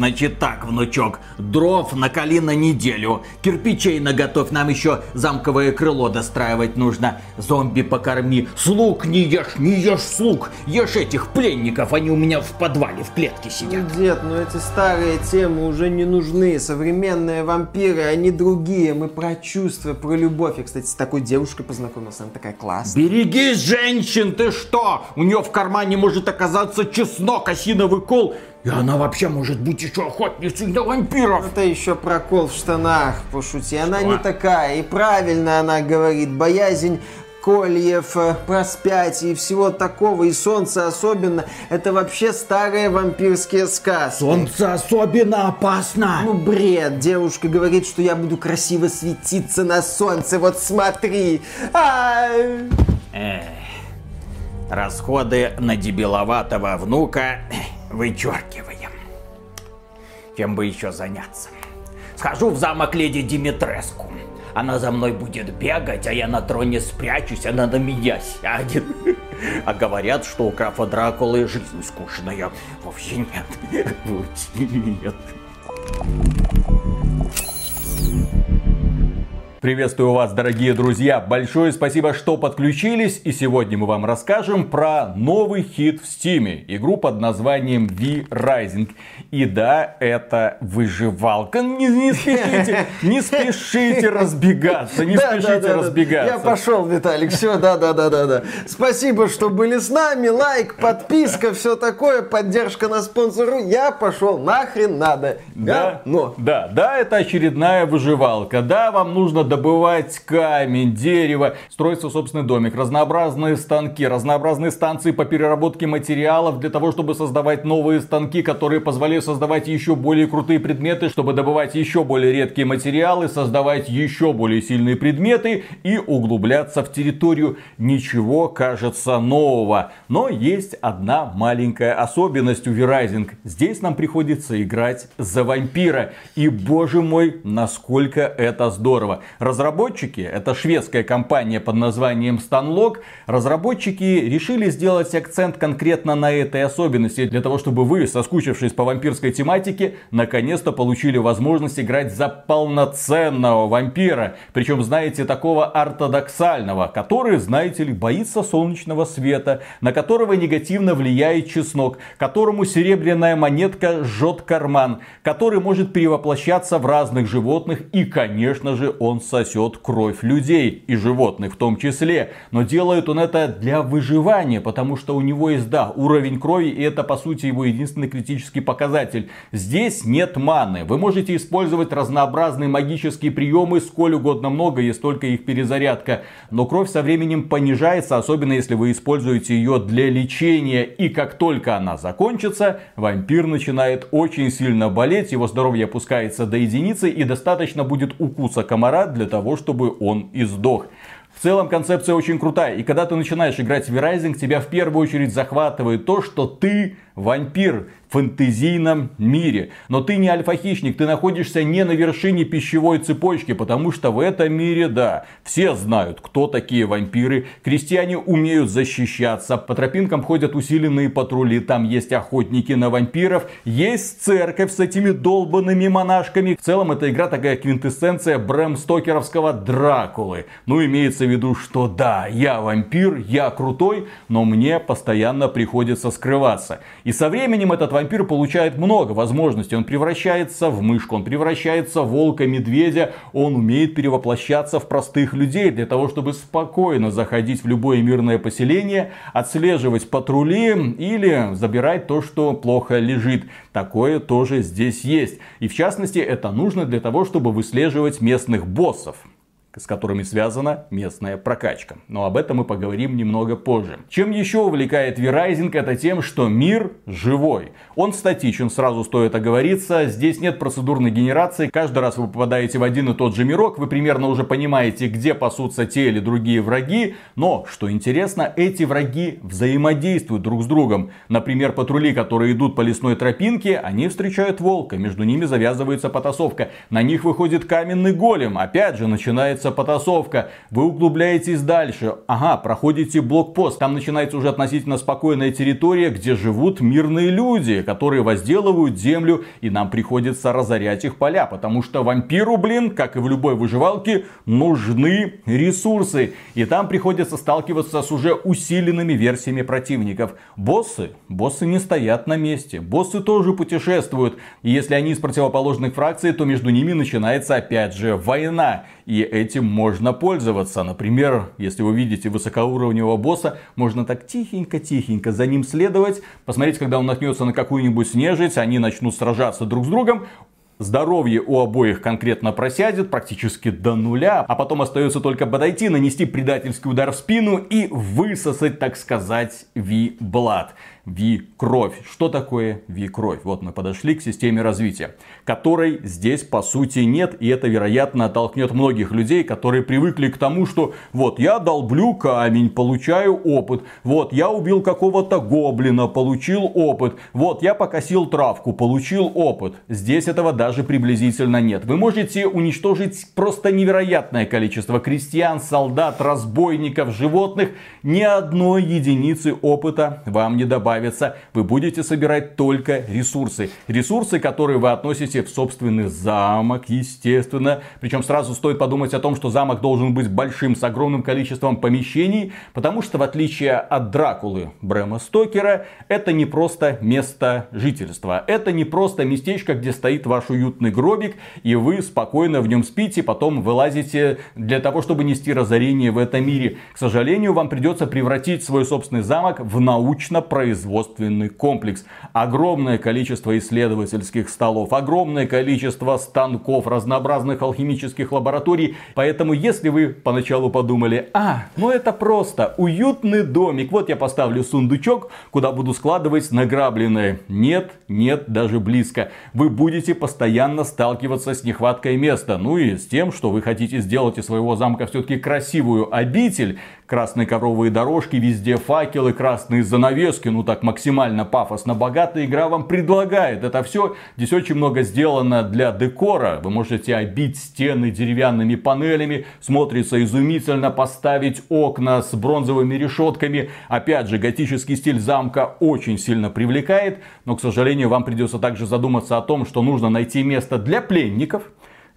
Значит так, внучок, дров накали на неделю, кирпичей наготовь, нам еще замковое крыло достраивать нужно. Зомби покорми, слуг не ешь, не ешь слуг, ешь этих пленников, они у меня в подвале в клетке сидят. Ну, дед, ну эти старые темы уже не нужны, современные вампиры, они другие, мы про чувства, про любовь. Я, кстати, с такой девушкой познакомился, она такая классная. Береги женщин, ты что? У нее в кармане может оказаться чеснок, осиновый кол. И она вообще может быть еще охотницей на вампиров. Это еще прокол в штанах, пошути. Она не такая. И правильно она говорит. Боязнь кольев, э, проспятий и всего такого, и солнце особенно, это вообще старые вампирские сказки. Солнце особенно опасно. Ну, бред. Девушка говорит, что я буду красиво светиться на солнце. Вот смотри. Эх, расходы на дебиловатого внука вычеркиваем. Чем бы еще заняться? Схожу в замок леди Димитреску. Она за мной будет бегать, а я на троне спрячусь, она на меня сядет. А говорят, что у графа Дракулы жизнь скучная. Вовсе нет. Вовсе нет. Приветствую вас, дорогие друзья! Большое спасибо, что подключились. И сегодня мы вам расскажем про новый хит в Стиме. Игру под названием V-Rising. И да, это выживалка. Не, не спешите, не спешите разбегаться. Не спешите разбегаться. Я пошел, Виталик. Все, да, да, да, да, да. Спасибо, что были с нами. Лайк, подписка, все такое. Поддержка на спонсору. Я пошел. Нахрен надо. Да, но. Да, да, это очередная выживалка. Да, вам нужно добывать камень, дерево, строить свой собственный домик, разнообразные станки, разнообразные станции по переработке материалов для того, чтобы создавать новые станки, которые позволяют создавать еще более крутые предметы, чтобы добывать еще более редкие материалы, создавать еще более сильные предметы и углубляться в территорию. Ничего, кажется, нового. Но есть одна маленькая особенность у Verizon. Здесь нам приходится играть за вампира. И боже мой, насколько это здорово. Разработчики, это шведская компания под названием Stanlock, разработчики решили сделать акцент конкретно на этой особенности, для того, чтобы вы, соскучившись по вампирской тематике, наконец-то получили возможность играть за полноценного вампира. Причем, знаете, такого ортодоксального, который, знаете ли, боится солнечного света, на которого негативно влияет чеснок, которому серебряная монетка жжет карман, который может перевоплощаться в разных животных и, конечно же, он сосет кровь людей и животных в том числе. Но делает он это для выживания, потому что у него есть, да, уровень крови, и это, по сути, его единственный критический показатель. Здесь нет маны. Вы можете использовать разнообразные магические приемы, сколь угодно много, есть только их перезарядка. Но кровь со временем понижается, особенно если вы используете ее для лечения. И как только она закончится, вампир начинает очень сильно болеть, его здоровье опускается до единицы, и достаточно будет укуса комара для того, чтобы он издох. В целом концепция очень крутая. И когда ты начинаешь играть в V-Rising, тебя в первую очередь захватывает то, что ты вампир фэнтезийном мире. Но ты не альфа-хищник, ты находишься не на вершине пищевой цепочки, потому что в этом мире, да, все знают, кто такие вампиры. Крестьяне умеют защищаться, по тропинкам ходят усиленные патрули, там есть охотники на вампиров, есть церковь с этими долбанными монашками. В целом, эта игра такая квинтэссенция Брэм Стокеровского Дракулы. Ну, имеется в виду, что да, я вампир, я крутой, но мне постоянно приходится скрываться. И со временем этот вампир получает много возможностей. Он превращается в мышку, он превращается в волка, медведя. Он умеет перевоплощаться в простых людей для того, чтобы спокойно заходить в любое мирное поселение, отслеживать патрули или забирать то, что плохо лежит. Такое тоже здесь есть. И в частности, это нужно для того, чтобы выслеживать местных боссов с которыми связана местная прокачка. Но об этом мы поговорим немного позже. Чем еще увлекает V-Rising, это тем, что мир живой. Он статичен, сразу стоит оговориться. Здесь нет процедурной генерации. Каждый раз вы попадаете в один и тот же мирок, вы примерно уже понимаете, где пасутся те или другие враги. Но, что интересно, эти враги взаимодействуют друг с другом. Например, патрули, которые идут по лесной тропинке, они встречают волка. Между ними завязывается потасовка. На них выходит каменный голем. Опять же, начинает начинается потасовка. Вы углубляетесь дальше. Ага, проходите блокпост. Там начинается уже относительно спокойная территория, где живут мирные люди, которые возделывают землю, и нам приходится разорять их поля, потому что вампиру, блин, как и в любой выживалке, нужны ресурсы. И там приходится сталкиваться с уже усиленными версиями противников. Боссы, боссы не стоят на месте. Боссы тоже путешествуют. И если они из противоположных фракций, то между ними начинается опять же война. И этим можно пользоваться. Например, если вы видите высокоуровневого босса, можно так тихенько-тихенько за ним следовать. Посмотреть, когда он наткнется на какую-нибудь нежить, они начнут сражаться друг с другом. Здоровье у обоих конкретно просядет практически до нуля, а потом остается только подойти, нанести предательский удар в спину и высосать, так сказать, Ви-Блад. Ви-кровь. Что такое Ви-кровь? Вот мы подошли к системе развития, которой здесь по сути нет, и это вероятно оттолкнет многих людей, которые привыкли к тому, что вот я долблю камень, получаю опыт, вот я убил какого-то гоблина, получил опыт, вот я покосил травку, получил опыт. Здесь этого даже приблизительно нет. Вы можете уничтожить просто невероятное количество крестьян, солдат, разбойников, животных, ни одной единицы опыта вам не добавить добавится, вы будете собирать только ресурсы. Ресурсы, которые вы относите в собственный замок, естественно. Причем сразу стоит подумать о том, что замок должен быть большим, с огромным количеством помещений, потому что в отличие от Дракулы Брэма Стокера, это не просто место жительства. Это не просто местечко, где стоит ваш уютный гробик, и вы спокойно в нем спите, потом вылазите для того, чтобы нести разорение в этом мире. К сожалению, вам придется превратить свой собственный замок в научно-производственный производственный комплекс. Огромное количество исследовательских столов, огромное количество станков, разнообразных алхимических лабораторий. Поэтому, если вы поначалу подумали, а, ну это просто уютный домик, вот я поставлю сундучок, куда буду складывать награбленное. Нет, нет, даже близко. Вы будете постоянно сталкиваться с нехваткой места. Ну и с тем, что вы хотите сделать из своего замка все-таки красивую обитель, красные ковровые дорожки, везде факелы, красные занавески, ну так максимально пафосно богатая игра вам предлагает. Это все здесь очень много сделано для декора. Вы можете обить стены деревянными панелями, смотрится изумительно, поставить окна с бронзовыми решетками. Опять же, готический стиль замка очень сильно привлекает, но, к сожалению, вам придется также задуматься о том, что нужно найти место для пленников,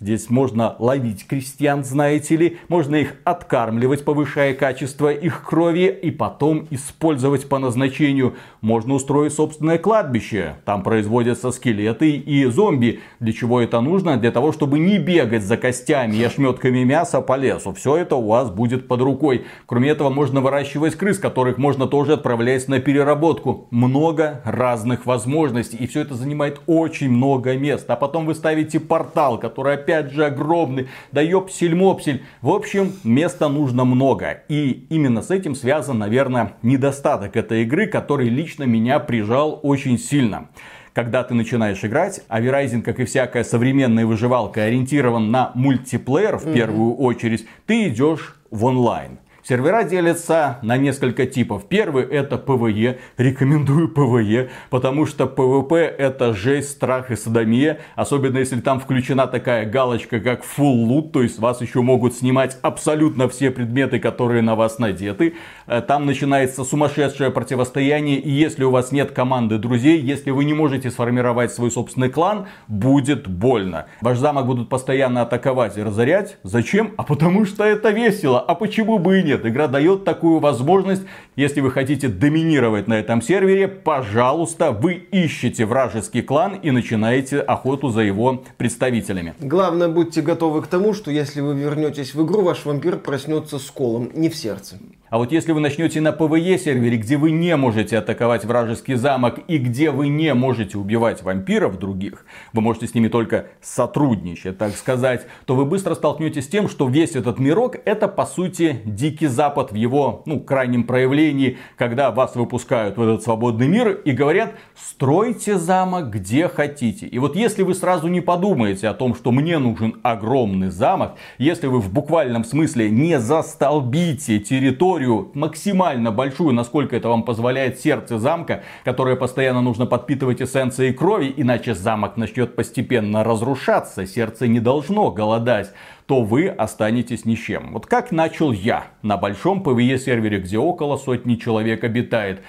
Здесь можно ловить крестьян, знаете ли, можно их откармливать, повышая качество их крови и потом использовать по назначению. Можно устроить собственное кладбище, там производятся скелеты и зомби. Для чего это нужно? Для того, чтобы не бегать за костями и ошметками мяса по лесу. Все это у вас будет под рукой. Кроме этого, можно выращивать крыс, которых можно тоже отправлять на переработку. Много разных возможностей. И все это занимает очень много места. А потом вы ставите портал, который опять же огромный, да ёпсель-мопсель. В общем, места нужно много. И именно с этим связан, наверное, недостаток этой игры, который лично меня прижал очень сильно когда ты начинаешь играть, а V Rising, как и всякая современная выживалка, ориентирован на мультиплеер в mm-hmm. первую очередь, ты идешь в онлайн. Сервера делятся на несколько типов. Первый это PvE. Рекомендую PvE, потому что PvP это жесть, страх и садомия. Особенно если там включена такая галочка, как Full Loot, то есть вас еще могут снимать абсолютно все предметы, которые на вас надеты. Э, там начинается сумасшедшее противостояние, и если у вас нет команды друзей, если вы не можете сформировать свой собственный клан, будет больно. Ваш замок будут постоянно атаковать и разорять. Зачем? А потому что это весело. А почему бы и нет? Нет. Игра дает такую возможность. Если вы хотите доминировать на этом сервере, пожалуйста, вы ищете вражеский клан и начинаете охоту за его представителями. Главное, будьте готовы к тому, что если вы вернетесь в игру, ваш вампир проснется с колом, не в сердце. А вот если вы начнете на PvE сервере, где вы не можете атаковать вражеский замок и где вы не можете убивать вампиров других, вы можете с ними только сотрудничать, так сказать, то вы быстро столкнетесь с тем, что весь этот мирок это по сути дикий запад в его ну, крайнем проявлении, когда вас выпускают в этот свободный мир и говорят, стройте замок где хотите. И вот если вы сразу не подумаете о том, что мне нужен огромный замок, если вы в буквальном смысле не застолбите территорию, территорию максимально большую, насколько это вам позволяет сердце замка, которое постоянно нужно подпитывать эссенцией крови, иначе замок начнет постепенно разрушаться, сердце не должно голодать то вы останетесь ни с чем. Вот как начал я на большом PvE сервере, где около сотни человек обитает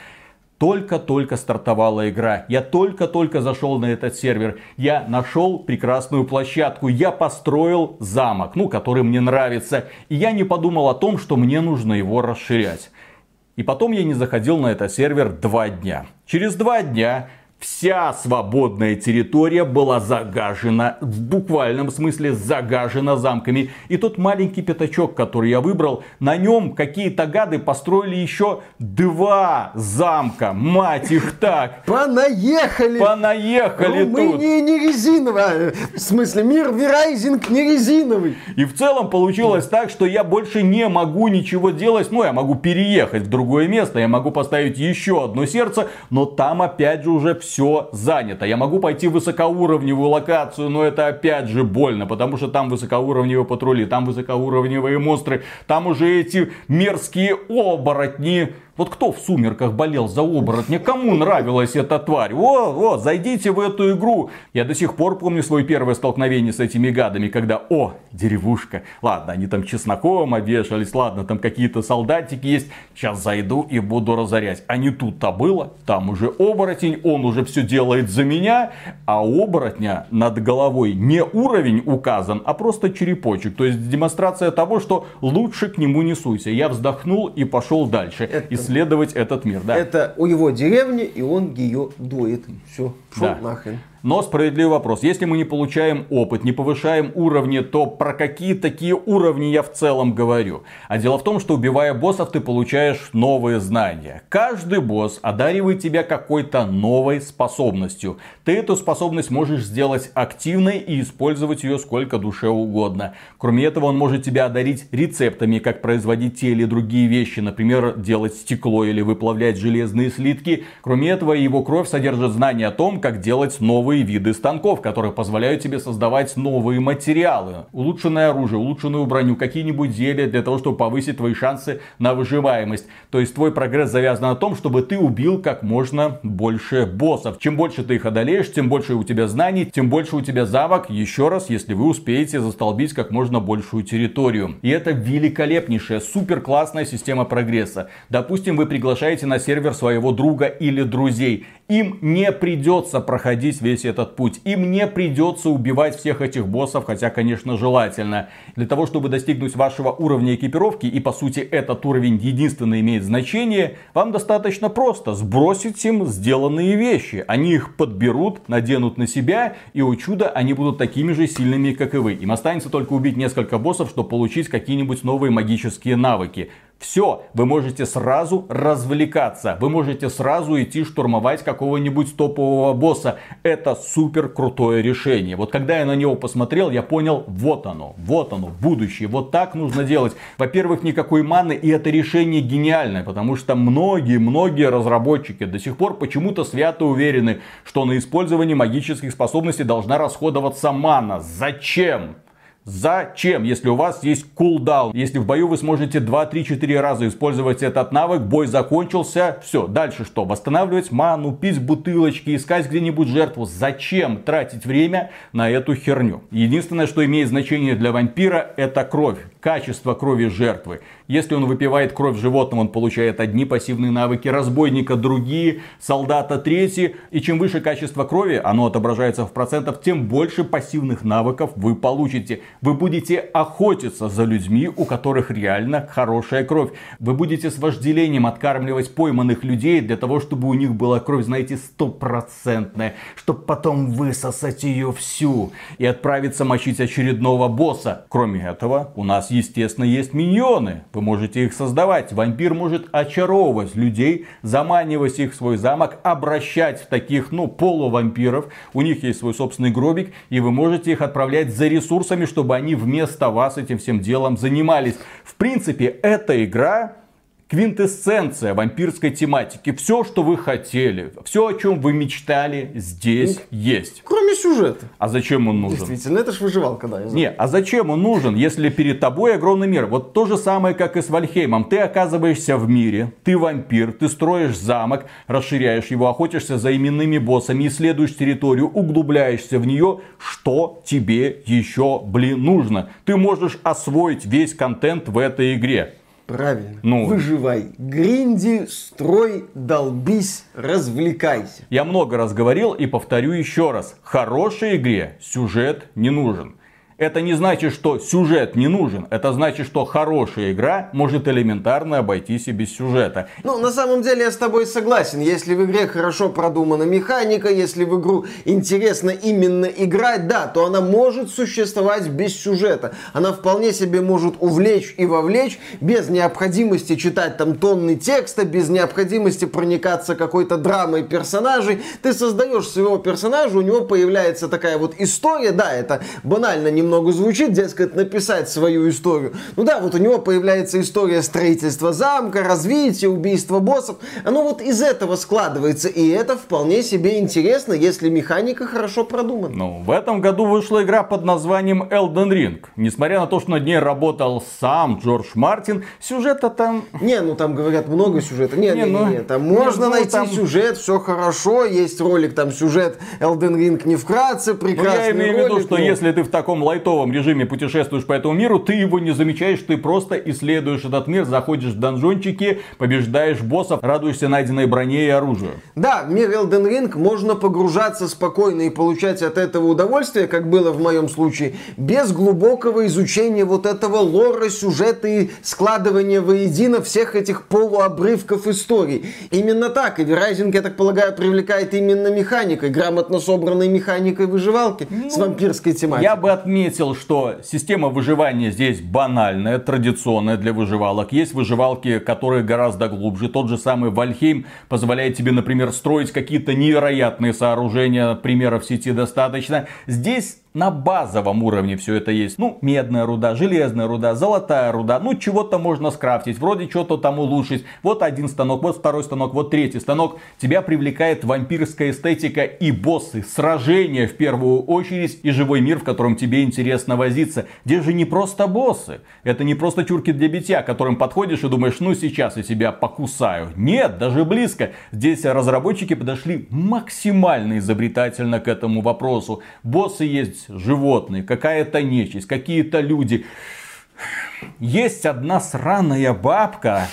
только-только стартовала игра. Я только-только зашел на этот сервер. Я нашел прекрасную площадку. Я построил замок, ну, который мне нравится. И я не подумал о том, что мне нужно его расширять. И потом я не заходил на этот сервер два дня. Через два дня Вся свободная территория была загажена, в буквальном смысле загажена замками. И тот маленький пятачок, который я выбрал, на нем какие-то гады построили еще два замка. Мать их так. Понаехали. Понаехали ну, Мы тут. не, не резиновые. В смысле, мир Верайзинг не резиновый. И в целом получилось так, что я больше не могу ничего делать. Ну, я могу переехать в другое место, я могу поставить еще одно сердце, но там опять же уже все все занято. Я могу пойти в высокоуровневую локацию, но это опять же больно, потому что там высокоуровневые патрули, там высокоуровневые монстры, там уже эти мерзкие оборотни, вот кто в сумерках болел за оборотня? Кому нравилась эта тварь? О, о, зайдите в эту игру. Я до сих пор помню свое первое столкновение с этими гадами, когда, о, деревушка. Ладно, они там чесноком обвешались, ладно, там какие-то солдатики есть. Сейчас зайду и буду разорять. А не тут-то было. Там уже оборотень, он уже все делает за меня. А у оборотня над головой не уровень указан, а просто черепочек. То есть демонстрация того, что лучше к нему не суйся. Я вздохнул и пошел дальше. Это исследовать этот мир. Да. Это у его деревни, и он ее дует. Все, шел да. нахрен. Но справедливый вопрос. Если мы не получаем опыт, не повышаем уровни, то про какие такие уровни я в целом говорю? А дело в том, что убивая боссов, ты получаешь новые знания. Каждый босс одаривает тебя какой-то новой способностью. Ты эту способность можешь сделать активной и использовать ее сколько душе угодно. Кроме этого, он может тебя одарить рецептами, как производить те или другие вещи. Например, делать стекло или выплавлять железные слитки. Кроме этого, его кровь содержит знания о том, как делать новые новые виды станков, которые позволяют тебе создавать новые материалы. Улучшенное оружие, улучшенную броню, какие-нибудь зелья для того, чтобы повысить твои шансы на выживаемость. То есть твой прогресс завязан на том, чтобы ты убил как можно больше боссов. Чем больше ты их одолеешь, тем больше у тебя знаний, тем больше у тебя замок. Еще раз, если вы успеете застолбить как можно большую территорию. И это великолепнейшая, супер классная система прогресса. Допустим, вы приглашаете на сервер своего друга или друзей. Им не придется проходить весь весь этот путь. Им не придется убивать всех этих боссов, хотя, конечно, желательно. Для того, чтобы достигнуть вашего уровня экипировки, и по сути этот уровень единственно имеет значение, вам достаточно просто сбросить им сделанные вещи. Они их подберут, наденут на себя, и, о чудо, они будут такими же сильными, как и вы. Им останется только убить несколько боссов, чтобы получить какие-нибудь новые магические навыки. Все, вы можете сразу развлекаться, вы можете сразу идти штурмовать какого-нибудь топового босса. Это супер крутое решение. Вот когда я на него посмотрел, я понял, вот оно, вот оно, будущее, вот так нужно делать. Во-первых, никакой маны, и это решение гениальное, потому что многие-многие разработчики до сих пор почему-то свято уверены, что на использование магических способностей должна расходоваться мана. Зачем? Зачем, если у вас есть кулдаун? Если в бою вы сможете 2, 3, 4 раза использовать этот навык, бой закончился, все, дальше что? Восстанавливать ману, пить бутылочки, искать где-нибудь жертву. Зачем тратить время на эту херню? Единственное, что имеет значение для вампира, это кровь, качество крови жертвы. Если он выпивает кровь животного, он получает одни пассивные навыки, разбойника другие, солдата третьи. И чем выше качество крови, оно отображается в процентах, тем больше пассивных навыков вы получите. Вы будете охотиться за людьми, у которых реально хорошая кровь. Вы будете с вожделением откармливать пойманных людей для того, чтобы у них была кровь, знаете, стопроцентная. Чтобы потом высосать ее всю и отправиться мочить очередного босса. Кроме этого, у нас, естественно, есть миньоны вы можете их создавать. Вампир может очаровывать людей, заманивать их в свой замок, обращать в таких, ну, полувампиров. У них есть свой собственный гробик, и вы можете их отправлять за ресурсами, чтобы они вместо вас этим всем делом занимались. В принципе, эта игра квинтэссенция вампирской тематики. Все, что вы хотели, все, о чем вы мечтали, здесь ну, есть. Кроме сюжета. А зачем он нужен? Действительно, это ж выживалка, да. Не, а зачем он нужен, если перед тобой огромный мир? Вот то же самое, как и с Вальхеймом. Ты оказываешься в мире, ты вампир, ты строишь замок, расширяешь его, охотишься за именными боссами, исследуешь территорию, углубляешься в нее. Что тебе еще, блин, нужно? Ты можешь освоить весь контент в этой игре. Правильно. Ну, Выживай. Гринди, строй, долбись, развлекайся. Я много раз говорил и повторю еще раз. Хорошей игре сюжет не нужен. Это не значит, что сюжет не нужен. Это значит, что хорошая игра может элементарно обойтись и без сюжета. Ну, на самом деле я с тобой согласен. Если в игре хорошо продумана механика, если в игру интересно именно играть, да, то она может существовать без сюжета. Она вполне себе может увлечь и вовлечь без необходимости читать там тонны текста, без необходимости проникаться какой-то драмой персонажей. Ты создаешь своего персонажа, у него появляется такая вот история, да, это банально не немного звучит, дескать, написать свою историю. Ну да, вот у него появляется история строительства замка, развития, убийства боссов. Оно вот из этого складывается, и это вполне себе интересно, если механика хорошо продумана. Ну, в этом году вышла игра под названием Elden Ring. Несмотря на то, что над ней работал сам Джордж Мартин, сюжета там... Не, ну там говорят много сюжета. Не, не, не, ну... не, там можно ну, найти там... сюжет, все хорошо, есть ролик, там сюжет Elden Ring не вкратце, прекрасный ну, я имею ролик, в виду, что но... если ты в таком лайтовом режиме путешествуешь по этому миру, ты его не замечаешь, ты просто исследуешь этот мир, заходишь в донжончики, побеждаешь боссов, радуешься найденной броне и оружию. Да, в мир Elden Ring можно погружаться спокойно и получать от этого удовольствие, как было в моем случае, без глубокого изучения вот этого лора, сюжета и складывания воедино всех этих полуобрывков историй. Именно так, и Verizon, я так полагаю, привлекает именно механикой, грамотно собранной механикой выживалки ну, с вампирской тематикой. Я бы отметил, что система выживания здесь банальная, традиционная для выживалок. Есть выживалки, которые гораздо глубже. Тот же самый Вальхейм позволяет тебе, например, строить какие-то невероятные сооружения. Примеров в сети достаточно. Здесь на базовом уровне все это есть. Ну, медная руда, железная руда, золотая руда. Ну, чего-то можно скрафтить, вроде что-то там улучшить. Вот один станок, вот второй станок, вот третий станок. Тебя привлекает вампирская эстетика и боссы, сражения в первую очередь и живой мир, в котором тебе интересно возиться. Здесь же не просто боссы. Это не просто чурки для битья, которым подходишь и думаешь, ну сейчас я себя покусаю. Нет, даже близко. Здесь разработчики подошли максимально изобретательно к этому вопросу. Боссы есть животные, какая-то нечисть, какие-то люди. Есть одна сраная бабка,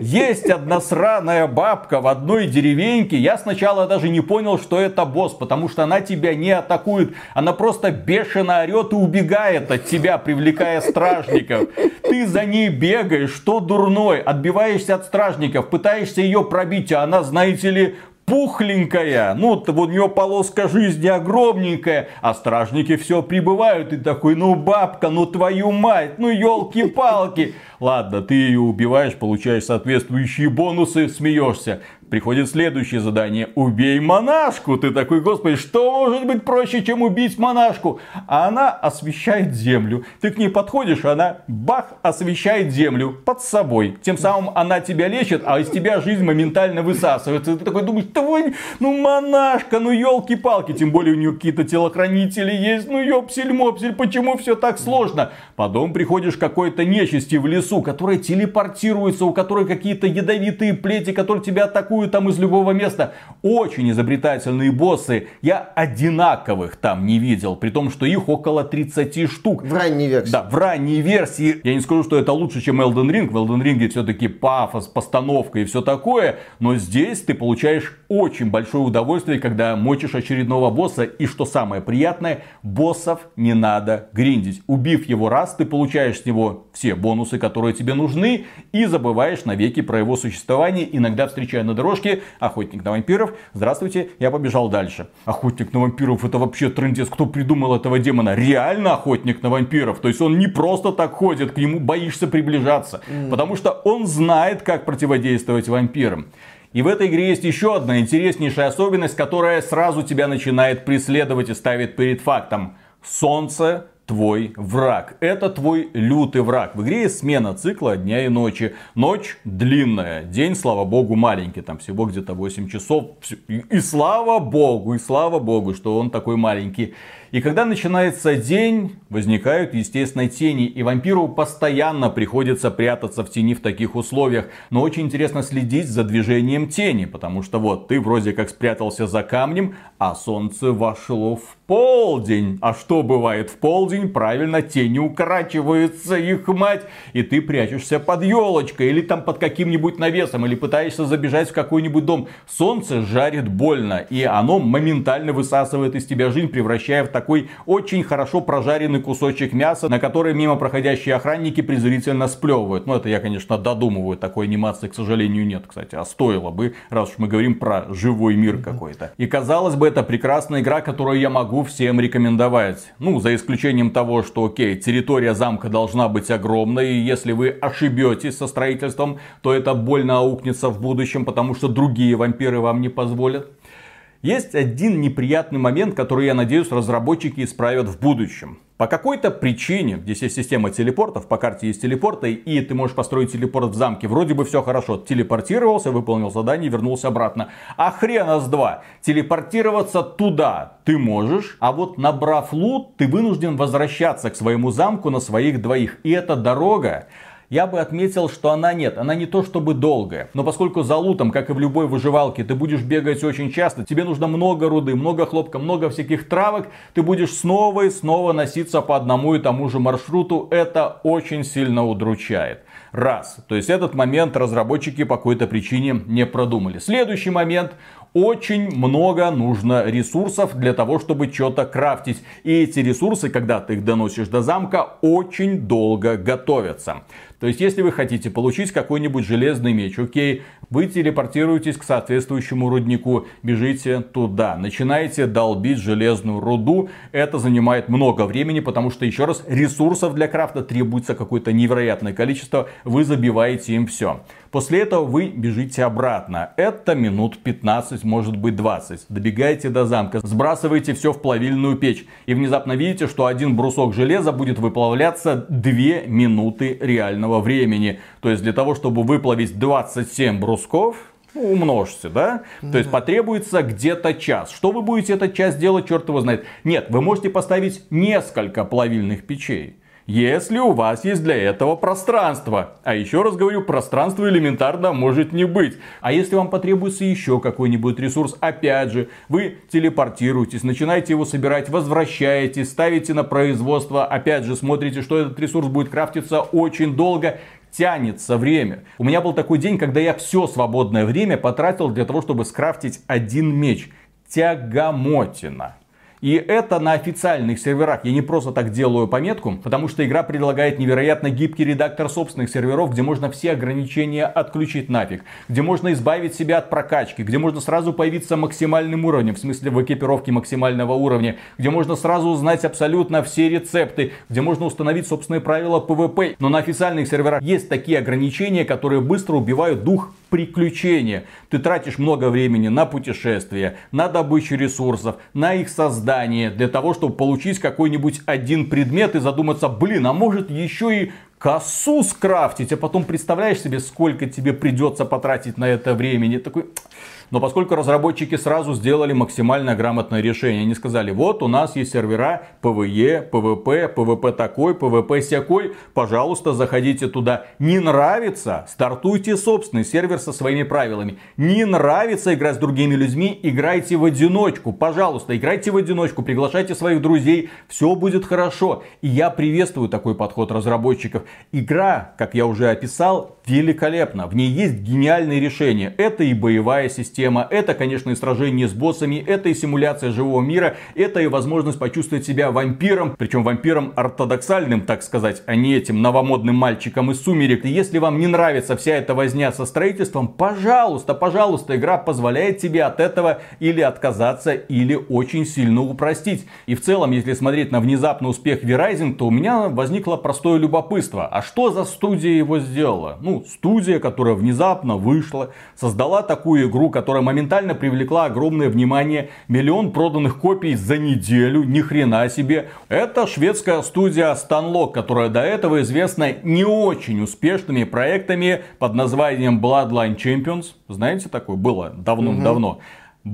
есть одна сраная бабка в одной деревеньке. Я сначала даже не понял, что это босс, потому что она тебя не атакует. Она просто бешено орет и убегает от тебя, привлекая стражников. Ты за ней бегаешь, что дурной, отбиваешься от стражников, пытаешься ее пробить, а она, знаете ли, пухленькая, ну, вот у нее полоска жизни огромненькая, а стражники все прибывают, и такой, ну, бабка, ну, твою мать, ну, елки-палки. Ладно, ты ее убиваешь, получаешь соответствующие бонусы, смеешься. Приходит следующее задание. Убей монашку. Ты такой, господи, что может быть проще, чем убить монашку? А она освещает землю. Ты к ней подходишь, она бах, освещает землю под собой. Тем самым она тебя лечит, а из тебя жизнь моментально высасывается. Ты такой думаешь, твой, ну монашка, ну елки-палки. Тем более у нее какие-то телохранители есть. Ну ёпсель-мопсель, почему все так сложно? Потом приходишь к какой-то нечисти в лесу, которая телепортируется, у которой какие-то ядовитые плети, которые тебя атакуют атакуют там из любого места. Очень изобретательные боссы. Я одинаковых там не видел, при том, что их около 30 штук. В ранней версии. Да, в ранней версии. Я не скажу, что это лучше, чем Elden Ring. В Elden Ring все-таки пафос, постановка и все такое. Но здесь ты получаешь очень большое удовольствие, когда мочишь очередного босса. И что самое приятное, боссов не надо гриндить. Убив его раз, ты получаешь с него все бонусы, которые тебе нужны. И забываешь навеки про его существование. Иногда встречая на дороге дорожке, охотник на вампиров, здравствуйте, я побежал дальше. Охотник на вампиров это вообще трендец, кто придумал этого демона? Реально охотник на вампиров, то есть он не просто так ходит, к нему боишься приближаться, mm. потому что он знает, как противодействовать вампирам. И в этой игре есть еще одна интереснейшая особенность, которая сразу тебя начинает преследовать и ставит перед фактом. Солнце твой враг. Это твой лютый враг. В игре есть смена цикла дня и ночи. Ночь длинная, день, слава богу, маленький. Там всего где-то 8 часов. И слава богу, и слава богу, что он такой маленький. И когда начинается день, возникают, естественно, тени. И вампиру постоянно приходится прятаться в тени в таких условиях. Но очень интересно следить за движением тени. Потому что вот ты вроде как спрятался за камнем, а солнце вошло в полдень. А что бывает в полдень? Правильно, тени укорачиваются, их мать. И ты прячешься под елочкой или там под каким-нибудь навесом. Или пытаешься забежать в какой-нибудь дом. Солнце жарит больно. И оно моментально высасывает из тебя жизнь, превращая в такой очень хорошо прожаренный кусочек мяса, на который мимо проходящие охранники презрительно сплевывают. Ну, это я, конечно, додумываю. Такой анимации, к сожалению, нет, кстати. А стоило бы, раз уж мы говорим про живой мир какой-то. И казалось бы, это прекрасная игра, которую я могу всем рекомендовать. Ну, за исключением того, что, окей, территория замка должна быть огромной, и если вы ошибетесь со строительством, то это больно аукнется в будущем, потому что другие вампиры вам не позволят. Есть один неприятный момент, который, я надеюсь, разработчики исправят в будущем. По какой-то причине, здесь есть система телепортов, по карте есть телепорты, и ты можешь построить телепорт в замке. Вроде бы все хорошо. Телепортировался, выполнил задание, вернулся обратно. А хрена с два. Телепортироваться туда ты можешь, а вот набрав лут, ты вынужден возвращаться к своему замку на своих двоих. И эта дорога, я бы отметил, что она нет, она не то чтобы долгая. Но поскольку за лутом, как и в любой выживалке, ты будешь бегать очень часто, тебе нужно много руды, много хлопка, много всяких травок, ты будешь снова и снова носиться по одному и тому же маршруту, это очень сильно удручает. Раз. То есть этот момент разработчики по какой-то причине не продумали. Следующий момент очень много нужно ресурсов для того, чтобы что-то крафтить. И эти ресурсы, когда ты их доносишь до замка, очень долго готовятся. То есть, если вы хотите получить какой-нибудь железный меч, окей, вы телепортируетесь к соответствующему руднику, бежите туда, начинаете долбить железную руду. Это занимает много времени, потому что, еще раз, ресурсов для крафта требуется какое-то невероятное количество, вы забиваете им все. После этого вы бежите обратно. Это минут 15, может быть 20. Добегаете до замка, сбрасываете все в плавильную печь. И внезапно видите, что один брусок железа будет выплавляться 2 минуты реального времени. То есть для того, чтобы выплавить 27 брусков, ну, умножьте, да? Mm-hmm. То есть потребуется где-то час. Что вы будете этот час делать, черт его знает. Нет, вы можете поставить несколько плавильных печей если у вас есть для этого пространство. А еще раз говорю, пространство элементарно может не быть. А если вам потребуется еще какой-нибудь ресурс, опять же, вы телепортируетесь, начинаете его собирать, возвращаетесь, ставите на производство, опять же, смотрите, что этот ресурс будет крафтиться очень долго, тянется время. У меня был такой день, когда я все свободное время потратил для того, чтобы скрафтить один меч. Тягомотина. И это на официальных серверах. Я не просто так делаю пометку, потому что игра предлагает невероятно гибкий редактор собственных серверов, где можно все ограничения отключить нафиг, где можно избавить себя от прокачки, где можно сразу появиться максимальным уровнем, в смысле в экипировке максимального уровня, где можно сразу узнать абсолютно все рецепты, где можно установить собственные правила PvP. Но на официальных серверах есть такие ограничения, которые быстро убивают дух приключения. Ты тратишь много времени на путешествия, на добычу ресурсов, на их создание, для того, чтобы получить какой-нибудь один предмет и задуматься, блин, а может еще и косу скрафтить, а потом представляешь себе, сколько тебе придется потратить на это времени. Такой, но поскольку разработчики сразу сделали максимально грамотное решение, они сказали, вот у нас есть сервера PvE, PvP, PvP такой, PvP всякой, пожалуйста, заходите туда. Не нравится, стартуйте собственный сервер со своими правилами. Не нравится играть с другими людьми, играйте в одиночку. Пожалуйста, играйте в одиночку, приглашайте своих друзей, все будет хорошо. И я приветствую такой подход разработчиков. Игра, как я уже описал, великолепна. В ней есть гениальные решения. Это и боевая система система, это, конечно, и сражение с боссами, это и симуляция живого мира, это и возможность почувствовать себя вампиром, причем вампиром ортодоксальным, так сказать, а не этим новомодным мальчиком из сумерек. И если вам не нравится вся эта возня со строительством, пожалуйста, пожалуйста, игра позволяет тебе от этого или отказаться, или очень сильно упростить. И в целом, если смотреть на внезапный успех Verizon, то у меня возникло простое любопытство. А что за студия его сделала? Ну, студия, которая внезапно вышла, создала такую игру, которая которая моментально привлекла огромное внимание. Миллион проданных копий за неделю, ни хрена себе. Это шведская студия Stanlock, которая до этого известна не очень успешными проектами под названием Bloodline Champions. Знаете, такое было давным-давно. Угу.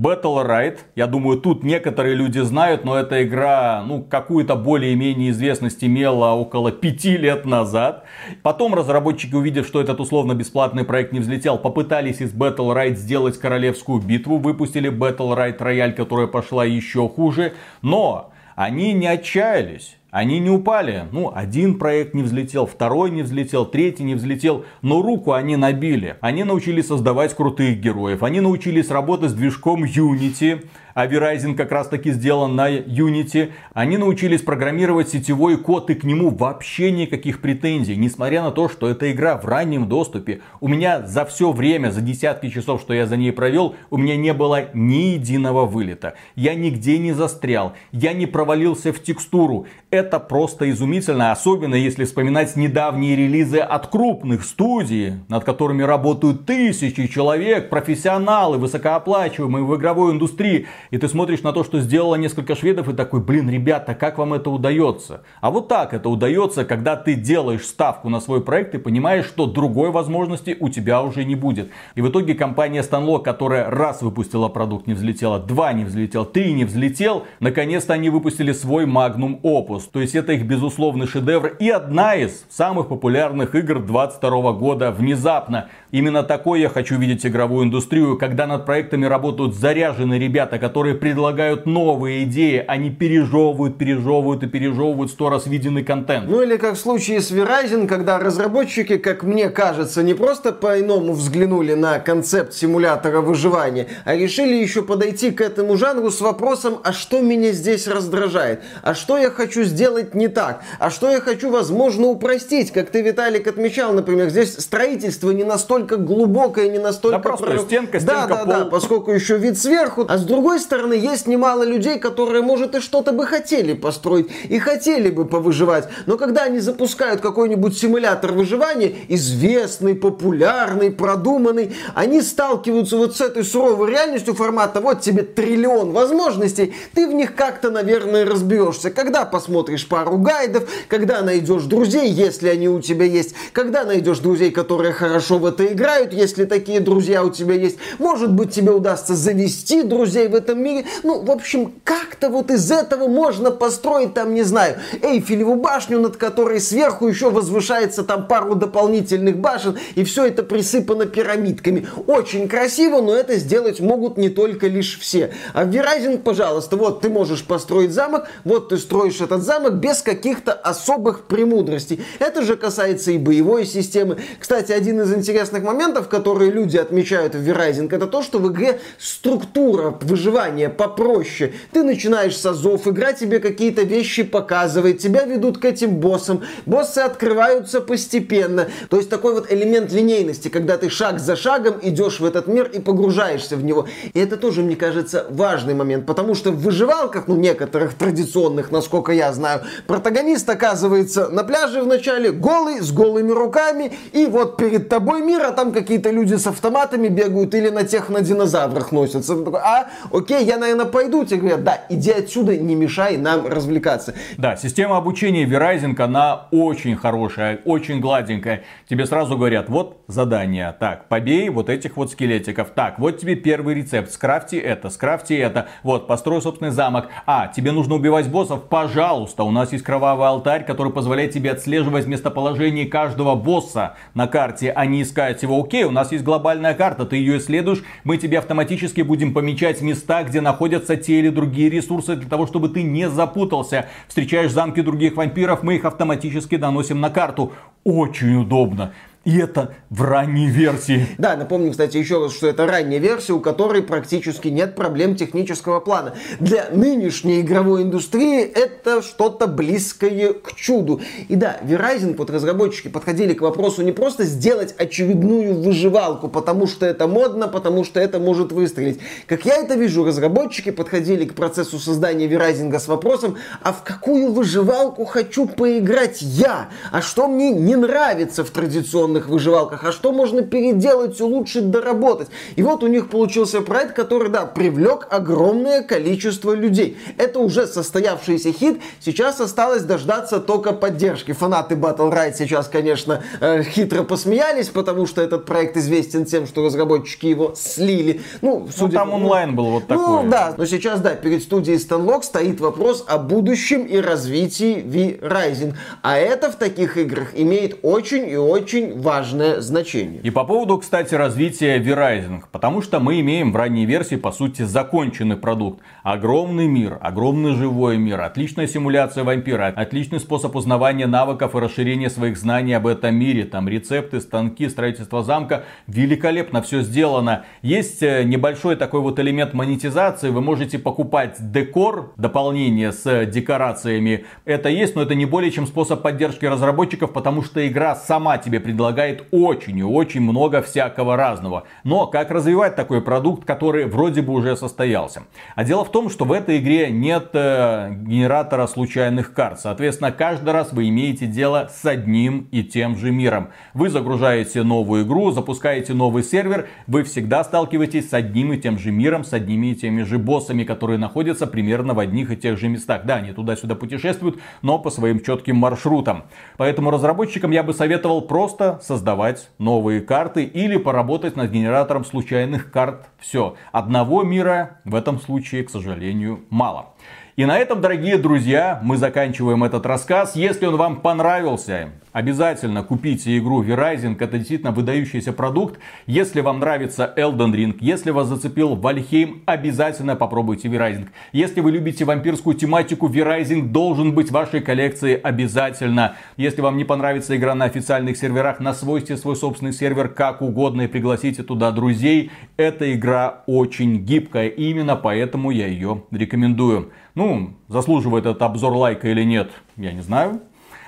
Battle Ride, я думаю, тут некоторые люди знают, но эта игра, ну, какую-то более-менее известность имела около пяти лет назад. Потом разработчики, увидев, что этот условно-бесплатный проект не взлетел, попытались из Battle Ride сделать королевскую битву, выпустили Battle Ride Royale, которая пошла еще хуже, но они не отчаялись. Они не упали. Ну, один проект не взлетел, второй не взлетел, третий не взлетел. Но руку они набили. Они научились создавать крутых героев. Они научились работать с движком Unity а Verizon как раз таки сделан на Unity, они научились программировать сетевой код и к нему вообще никаких претензий, несмотря на то, что эта игра в раннем доступе. У меня за все время, за десятки часов, что я за ней провел, у меня не было ни единого вылета. Я нигде не застрял, я не провалился в текстуру. Это просто изумительно, особенно если вспоминать недавние релизы от крупных студий, над которыми работают тысячи человек, профессионалы, высокооплачиваемые в игровой индустрии и ты смотришь на то, что сделало несколько шведов, и такой, блин, ребята, как вам это удается? А вот так это удается, когда ты делаешь ставку на свой проект и понимаешь, что другой возможности у тебя уже не будет. И в итоге компания Stanlock, которая раз выпустила продукт, не взлетела, два не взлетел, три не взлетел, наконец-то они выпустили свой Magnum Opus. То есть это их безусловный шедевр и одна из самых популярных игр 22 года внезапно. Именно такой я хочу видеть игровую индустрию, когда над проектами работают заряженные ребята, которые предлагают новые идеи, они пережевывают, пережевывают и пережевывают сто раз виденный контент. Ну или как в случае с Verizon, когда разработчики, как мне кажется, не просто по-иному взглянули на концепт симулятора выживания, а решили еще подойти к этому жанру с вопросом, а что меня здесь раздражает, а что я хочу сделать не так, а что я хочу, возможно, упростить, как ты, Виталик, отмечал, например, здесь строительство не настолько глубокая, не настолько... Да просто прорыв... стенка, стенка, Да, да, пол. да, поскольку еще вид сверху. А с другой стороны, есть немало людей, которые, может, и что-то бы хотели построить, и хотели бы повыживать. Но когда они запускают какой-нибудь симулятор выживания, известный, популярный, продуманный, они сталкиваются вот с этой суровой реальностью формата, вот тебе триллион возможностей, ты в них как-то, наверное, разберешься. Когда посмотришь пару гайдов, когда найдешь друзей, если они у тебя есть, когда найдешь друзей, которые хорошо в этой играют, если такие друзья у тебя есть. Может быть, тебе удастся завести друзей в этом мире. Ну, в общем, как-то вот из этого можно построить там, не знаю, Эйфелеву башню, над которой сверху еще возвышается там пару дополнительных башен, и все это присыпано пирамидками. Очень красиво, но это сделать могут не только лишь все. А в Verizon, пожалуйста, вот ты можешь построить замок, вот ты строишь этот замок без каких-то особых премудростей. Это же касается и боевой системы. Кстати, один из интересных моментов, которые люди отмечают в Verizon, это то, что в игре структура выживания попроще. Ты начинаешь с азов, игра тебе какие-то вещи показывает, тебя ведут к этим боссам, боссы открываются постепенно. То есть такой вот элемент линейности, когда ты шаг за шагом идешь в этот мир и погружаешься в него. И это тоже, мне кажется, важный момент, потому что в выживалках, ну некоторых традиционных, насколько я знаю, протагонист оказывается на пляже в начале голый, с голыми руками, и вот перед тобой мир, а там какие-то люди с автоматами бегают или на тех на динозаврах носятся. А, окей, я, наверное, пойду. Тебе говорят, да, иди отсюда, не мешай нам развлекаться. Да, система обучения Verizon, она очень хорошая, очень гладенькая. Тебе сразу говорят, вот задание, так, побей вот этих вот скелетиков. Так, вот тебе первый рецепт, скрафти это, скрафти это. Вот, построй собственный замок. А, тебе нужно убивать боссов? Пожалуйста, у нас есть кровавый алтарь, который позволяет тебе отслеживать местоположение каждого босса на карте, а не искать его, окей, у нас есть глобальная карта, ты ее исследуешь, мы тебе автоматически будем помечать места, где находятся те или другие ресурсы, для того, чтобы ты не запутался. Встречаешь замки других вампиров, мы их автоматически доносим на карту. Очень удобно. И это в ранней версии. Да, напомню, кстати, еще раз, что это ранняя версия, у которой практически нет проблем технического плана. Для нынешней игровой индустрии это что-то близкое к чуду. И да, Verizon, вот разработчики подходили к вопросу не просто сделать очередную выживалку, потому что это модно, потому что это может выстрелить. Как я это вижу, разработчики подходили к процессу создания Verizon с вопросом, а в какую выживалку хочу поиграть я? А что мне не нравится в традиционном традиционных выживалках, а что можно переделать, улучшить, доработать. И вот у них получился проект, который, да, привлек огромное количество людей. Это уже состоявшийся хит, сейчас осталось дождаться только поддержки. Фанаты Battle Ride сейчас, конечно, э, хитро посмеялись, потому что этот проект известен тем, что разработчики его слили. Ну, судя... ну там онлайн был вот такой. Ну да, но сейчас, да, перед студией Stanlock стоит вопрос о будущем и развитии V-Rising. А это в таких играх имеет очень и очень важное значение. И по поводу, кстати, развития V-Rising. Потому что мы имеем в ранней версии, по сути, законченный продукт. Огромный мир, огромный живой мир, отличная симуляция вампира, отличный способ узнавания навыков и расширения своих знаний об этом мире. Там рецепты, станки, строительство замка. Великолепно все сделано. Есть э, небольшой такой вот элемент монетизации. Вы можете покупать декор, дополнение с декорациями. Это есть, но это не более чем способ поддержки разработчиков, потому что игра сама тебе предлагает очень и очень много всякого разного. Но как развивать такой продукт, который вроде бы уже состоялся? А дело в том, что в этой игре нет э, генератора случайных карт. Соответственно, каждый раз вы имеете дело с одним и тем же миром. Вы загружаете новую игру, запускаете новый сервер, вы всегда сталкиваетесь с одним и тем же миром, с одними и теми же боссами, которые находятся примерно в одних и тех же местах. Да, они туда-сюда путешествуют, но по своим четким маршрутам. Поэтому разработчикам я бы советовал просто создавать новые карты или поработать над генератором случайных карт. Все. Одного мира в этом случае, к сожалению, мало. И на этом, дорогие друзья, мы заканчиваем этот рассказ. Если он вам понравился, обязательно купите игру Verizon. Это действительно выдающийся продукт. Если вам нравится Elden Ring, если вас зацепил Valheim, обязательно попробуйте Verizon. Если вы любите вампирскую тематику, Verizon должен быть в вашей коллекции обязательно. Если вам не понравится игра на официальных серверах, насвойте свой собственный сервер как угодно и пригласите туда друзей. Эта игра очень гибкая, и именно поэтому я ее рекомендую. Ну, заслуживает этот обзор лайка или нет, я не знаю.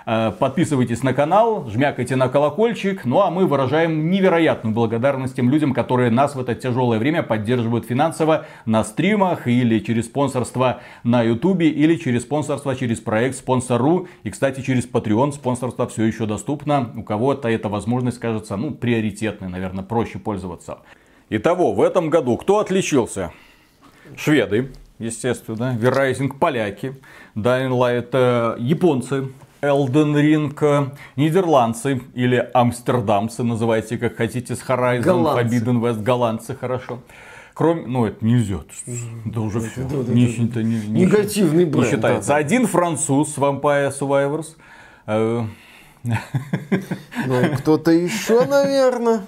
Э, подписывайтесь на канал, жмякайте на колокольчик. Ну а мы выражаем невероятную благодарность тем людям, которые нас в это тяжелое время поддерживают финансово на стримах или через спонсорство на ютубе или через спонсорство через проект Спонсору. И, кстати, через Patreon спонсорство все еще доступно. У кого-то эта возможность кажется, ну, приоритетной, наверное, проще пользоваться. Итого, в этом году кто отличился? Шведы, естественно, Verizon поляки, Dying Light э, японцы, Elden Ring, э, нидерландцы или амстердамцы, называйте как хотите, с Horizon, голландцы. Forbidden West, голландцы, хорошо. Кроме, ну это нельзя, это уже все. Да, да, не, да, не, не, Негативный бренд. Не считается. Да, да. Один француз, Vampire Survivors. Э, ну, кто-то еще, наверное.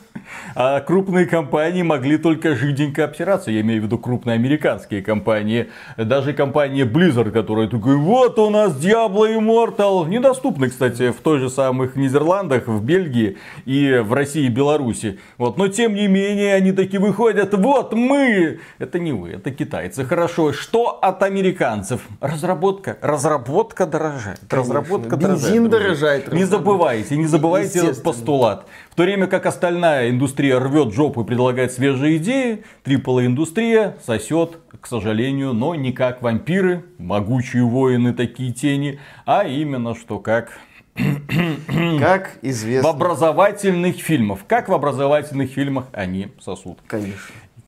А крупные компании могли только жиденько обсираться. Я имею в виду крупные американские компании. Даже компания Blizzard, которая такая, вот у нас Diablo Immortal. Недоступны, кстати, в той же самых Нидерландах, в Бельгии и в России и Беларуси. Вот. Но тем не менее, они такие выходят, вот мы. Это не вы, это китайцы. Хорошо. Что от американцев? Разработка. Разработка дорожает. Конечно. Разработка Бензин дорожает. дорожает. Не забывайте, не забывайте этот постулат. То время как остальная индустрия рвет жопу и предлагает свежие идеи, AAA индустрия сосет, к сожалению, но не как вампиры, могучие воины такие тени, а именно что как как известно. В образовательных фильмах. Как в образовательных фильмах они сосут. Конечно.